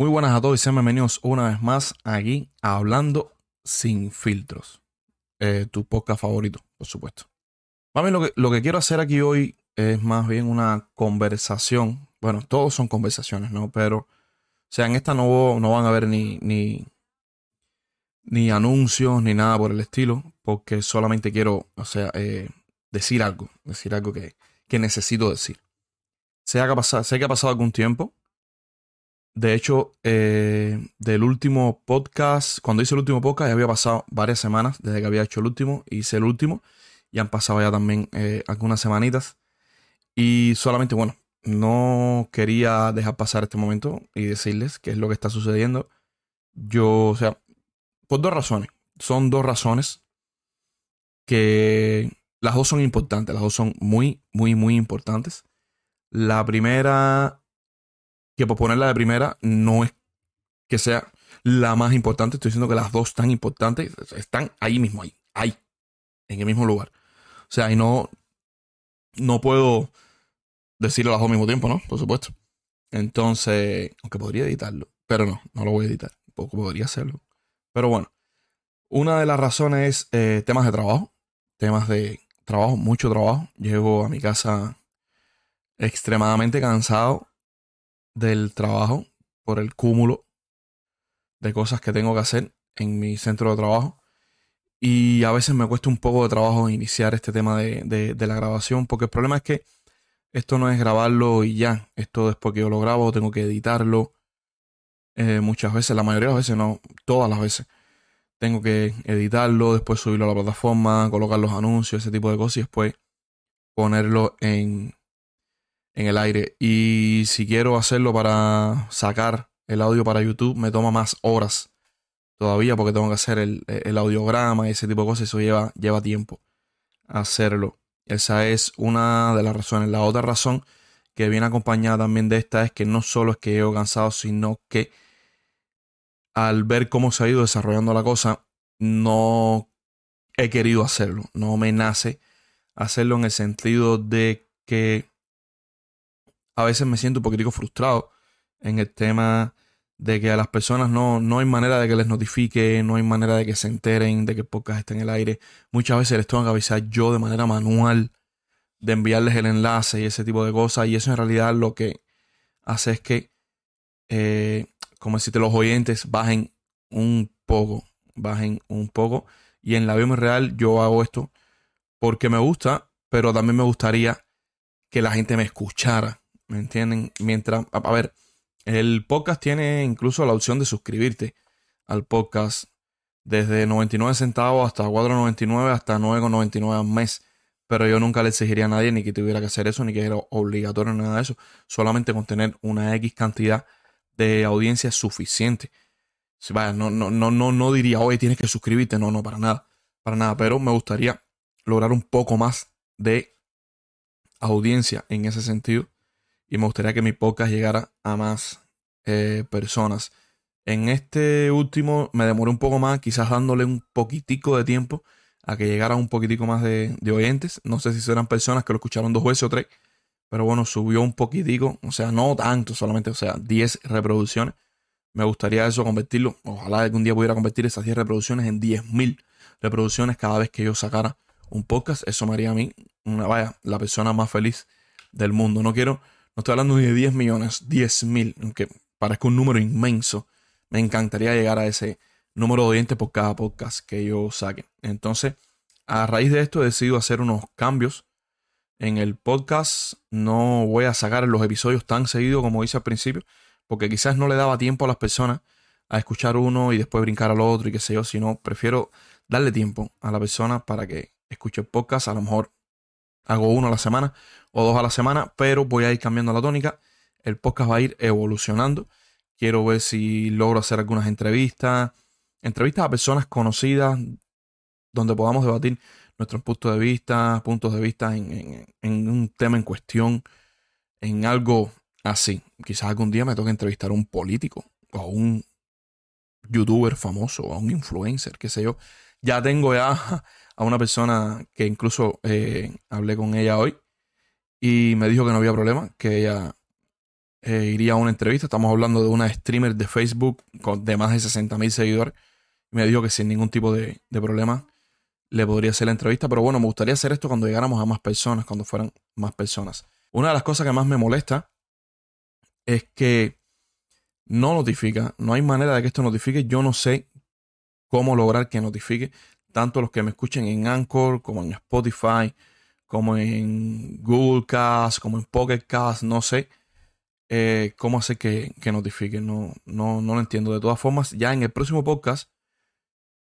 Muy buenas a todos y sean bienvenidos una vez más aquí Hablando sin filtros. Eh, tu podcast favorito, por supuesto. Mami, lo que, lo que quiero hacer aquí hoy es más bien una conversación. Bueno, todos son conversaciones, ¿no? Pero, o sea, en esta no, no van a haber ni, ni, ni anuncios ni nada por el estilo, porque solamente quiero, o sea, eh, decir algo, decir algo que, que necesito decir. Sé que, ha pasado, sé que ha pasado algún tiempo, de hecho, eh, del último podcast, cuando hice el último podcast, ya había pasado varias semanas desde que había hecho el último, hice el último, y han pasado ya también eh, algunas semanitas. Y solamente, bueno, no quería dejar pasar este momento y decirles qué es lo que está sucediendo. Yo, o sea, por dos razones. Son dos razones que las dos son importantes, las dos son muy, muy, muy importantes. La primera que por ponerla de primera no es que sea la más importante. Estoy diciendo que las dos están importantes. Están ahí mismo, ahí, ahí, en el mismo lugar. O sea, y no, no puedo decirlo las dos al mismo tiempo, ¿no? Por supuesto. Entonces, aunque podría editarlo, pero no, no lo voy a editar. Poco podría hacerlo. Pero bueno, una de las razones es eh, temas de trabajo. Temas de trabajo, mucho trabajo. Llego a mi casa extremadamente cansado del trabajo por el cúmulo de cosas que tengo que hacer en mi centro de trabajo. Y a veces me cuesta un poco de trabajo iniciar este tema de, la grabación, porque el problema es que esto no es grabarlo y ya. Esto después que yo lo grabo, tengo que editarlo. Eh, muchas veces, la mayoría de las veces, no, todas las veces. Tengo que editarlo, después subirlo a la plataforma, colocar los anuncios, ese tipo de cosas y después ponerlo en, en el aire. Y si quiero hacerlo para sacar el audio para YouTube, me toma más horas todavía porque tengo que hacer el, el audiograma y ese tipo de cosas. Eso lleva, lleva tiempo hacerlo. Esa es una de las razones. La otra razón que viene acompañada también de esta es que no solo es que he cansado, sino que al ver cómo se ha ido desarrollando la cosa, no he querido hacerlo. No me nace hacerlo en el sentido de que a veces me siento un poquitico frustrado en el tema de que a las personas no, no hay manera de que les notifique, no hay manera de que se enteren de que el podcast está en el aire. Muchas veces les tengo que avisar yo de manera manual de enviarles el enlace y ese tipo de cosas. Y eso en realidad lo que hace es que, eh, como decirte, los oyentes bajen un poco, bajen un poco. Y en la vida real yo hago esto porque me gusta, pero también me gustaría que la gente me escuchara ¿Me entienden? Mientras, a, ver, el podcast tiene incluso la opción de suscribirte al podcast desde 99 centavos hasta 4.99 hasta 9.99 al mes. Pero yo nunca le exigiría a nadie ni que tuviera que hacer eso, ni que era obligatorio, nada de eso. Solamente con tener una X cantidad de audiencia suficiente. No, no, no, no, no diría, oye, tienes que suscribirte. No, no, para nada. Para nada. Pero me gustaría lograr un poco más de audiencia en ese sentido y me gustaría que mi podcast llegara a más eh, personas. En este último me demoré un poco más, quizás dándole un poquitico de tiempo a que llegara un poquitico más de, oyentes. No sé si serán personas que lo escucharon dos veces o tres, pero bueno, subió un poquitico, o sea, no tanto, solamente, o sea, 10 reproducciones. Me gustaría eso convertirlo, ojalá algún día pudiera convertir esas 10 reproducciones en 10.000 reproducciones cada vez que yo sacara un podcast. Eso me haría a mí, una, vaya, la persona más feliz del mundo. No quiero estoy hablando de 10 millones, 10 mil, aunque parezca un número inmenso. Me encantaría llegar a ese número de oyentes por cada podcast que yo saque. Entonces, a raíz de esto he decidido hacer unos cambios en el podcast. No voy a sacar los episodios tan seguido como hice al principio, porque quizás no le daba tiempo a las personas a escuchar uno y después brincar al otro y qué sé yo, sino prefiero darle tiempo a la persona para que escuche el podcast. A lo mejor hago uno a la semana o dos a la semana, pero voy a ir cambiando la tónica. El podcast va a ir evolucionando. Quiero ver si logro hacer algunas entrevistas, entrevistas a personas conocidas, donde podamos debatir nuestros puntos de vista, puntos de vista en, un tema en cuestión, en algo así. Quizás algún día me toque entrevistar a un político o a un youtuber famoso o a un influencer, qué sé yo. Ya tengo ya a una persona que incluso eh, hablé con ella hoy y me dijo que no había problema, que ella eh, iría a una entrevista. Estamos hablando de una streamer de Facebook con, de más de 60 mil seguidores. Me dijo que sin ningún tipo de, de problema le podría hacer la entrevista. Pero bueno, me gustaría hacer esto cuando llegáramos a más personas, cuando fueran más personas. Una de las cosas que más me molesta es que no notifica. No hay manera de que esto notifique. Yo no sé cómo lograr que notifique tanto los que me escuchen en Anchor como en Spotify, como en Google Cast, como en Pocket Cast, no sé eh, cómo hacer que, que notifique. No, no, no lo entiendo. De todas formas, ya en el próximo podcast,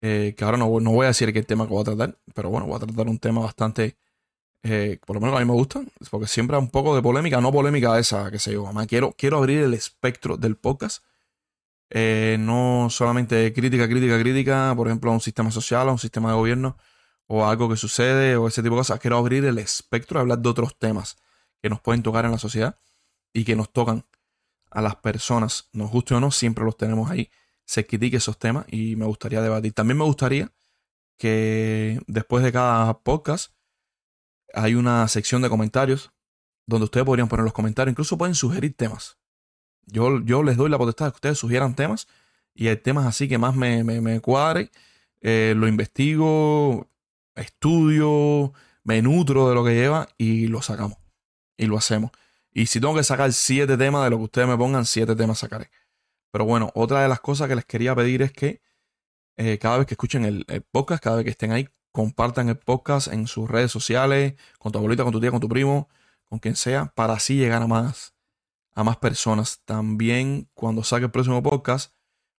eh, que ahora no, no voy a decir qué tema que voy a tratar, pero bueno, voy a tratar un tema bastante eh, por lo menos a mí me gusta, porque siempre hay un poco de polémica, no polémica esa, que sé yo, mamá. Quiero, quiero abrir el espectro del podcast. Eh, no solamente crítica, crítica, crítica, por ejemplo, a un sistema social, a un sistema de gobierno, o a algo que sucede, o ese tipo de cosas. Quiero abrir el espectro y hablar de otros temas que nos pueden tocar en la sociedad y que nos tocan a las personas, nos guste o no, siempre los tenemos ahí. Se critique esos temas y me gustaría debatir. También me gustaría que después de cada podcast hay una sección de comentarios donde ustedes podrían poner los comentarios, incluso pueden sugerir temas. Yo, yo les doy la potestad de que ustedes sugieran temas y hay temas así que más me, me, cuadre, eh, lo investigo, estudio, me nutro de lo que lleva y lo sacamos. Y lo hacemos. Y si tengo que sacar siete temas de lo que ustedes me pongan, siete temas sacaré. Pero bueno, otra de las cosas que les quería pedir es que eh, cada vez que escuchen el, podcast, cada vez que estén ahí, compartan el podcast en sus redes sociales, con tu abuelita, con tu tía, con tu primo, con quien sea, para así llegar a más, a más personas. También cuando saque el próximo podcast,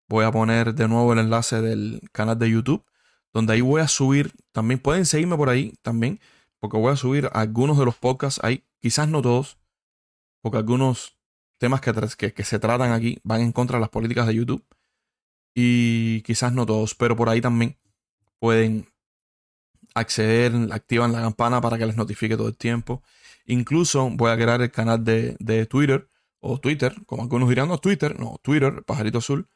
voy a poner de nuevo el enlace del canal de YouTube, donde ahí voy a subir, también pueden seguirme por ahí también, porque voy a subir algunos de los podcasts ahí, quizás no todos, porque algunos temas que, que, que se tratan aquí van en contra de las políticas de YouTube. Y quizás no todos, pero por ahí también pueden acceder, activan la campana para que les notifique todo el tiempo. Incluso voy a crear el canal de, Twitter o Twitter, como algunos dirán, no Twitter, no Twitter, pajarito azul.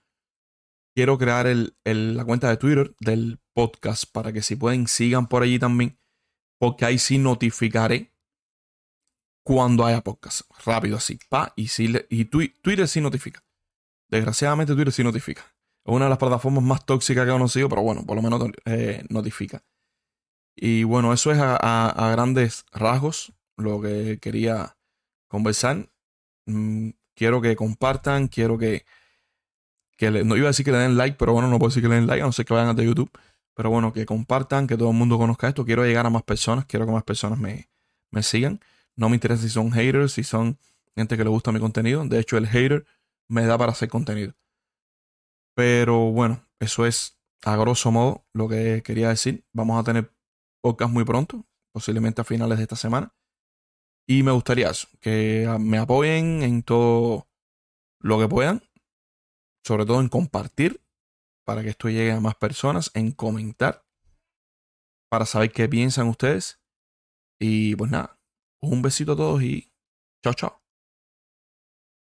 Quiero crear el, la cuenta de Twitter del podcast para que si pueden sigan por allí también, porque ahí sí notificaré cuando haya podcast. Rápido así, pa, y, si y Twitter sí notifica. Desgraciadamente Twitter sí notifica. Es una de las plataformas más tóxicas que he conocido, pero bueno, por lo menos eh, notifica. Y bueno, eso es a, grandes rasgos lo que quería conversar. Mm, quiero que compartan, quiero que, que no iba a decir que le den like, pero bueno, no puedo decir que le den like, a no ser que vayan a de YouTube. Pero bueno, que compartan, que todo el mundo conozca esto. Quiero llegar a más personas, quiero que más personas me, me sigan. No me interesa si son haters, si son gente que le gusta mi contenido. De hecho, el hater me da para hacer contenido. Pero bueno, eso es a grosso modo lo que quería decir. Vamos a tener podcast muy pronto, posiblemente a finales de esta semana. Y me gustaría que me apoyen en todo lo que puedan, sobre todo en compartir para que esto llegue a más personas, en comentar para saber qué piensan ustedes. Y pues nada, un besito a todos y chao, chao.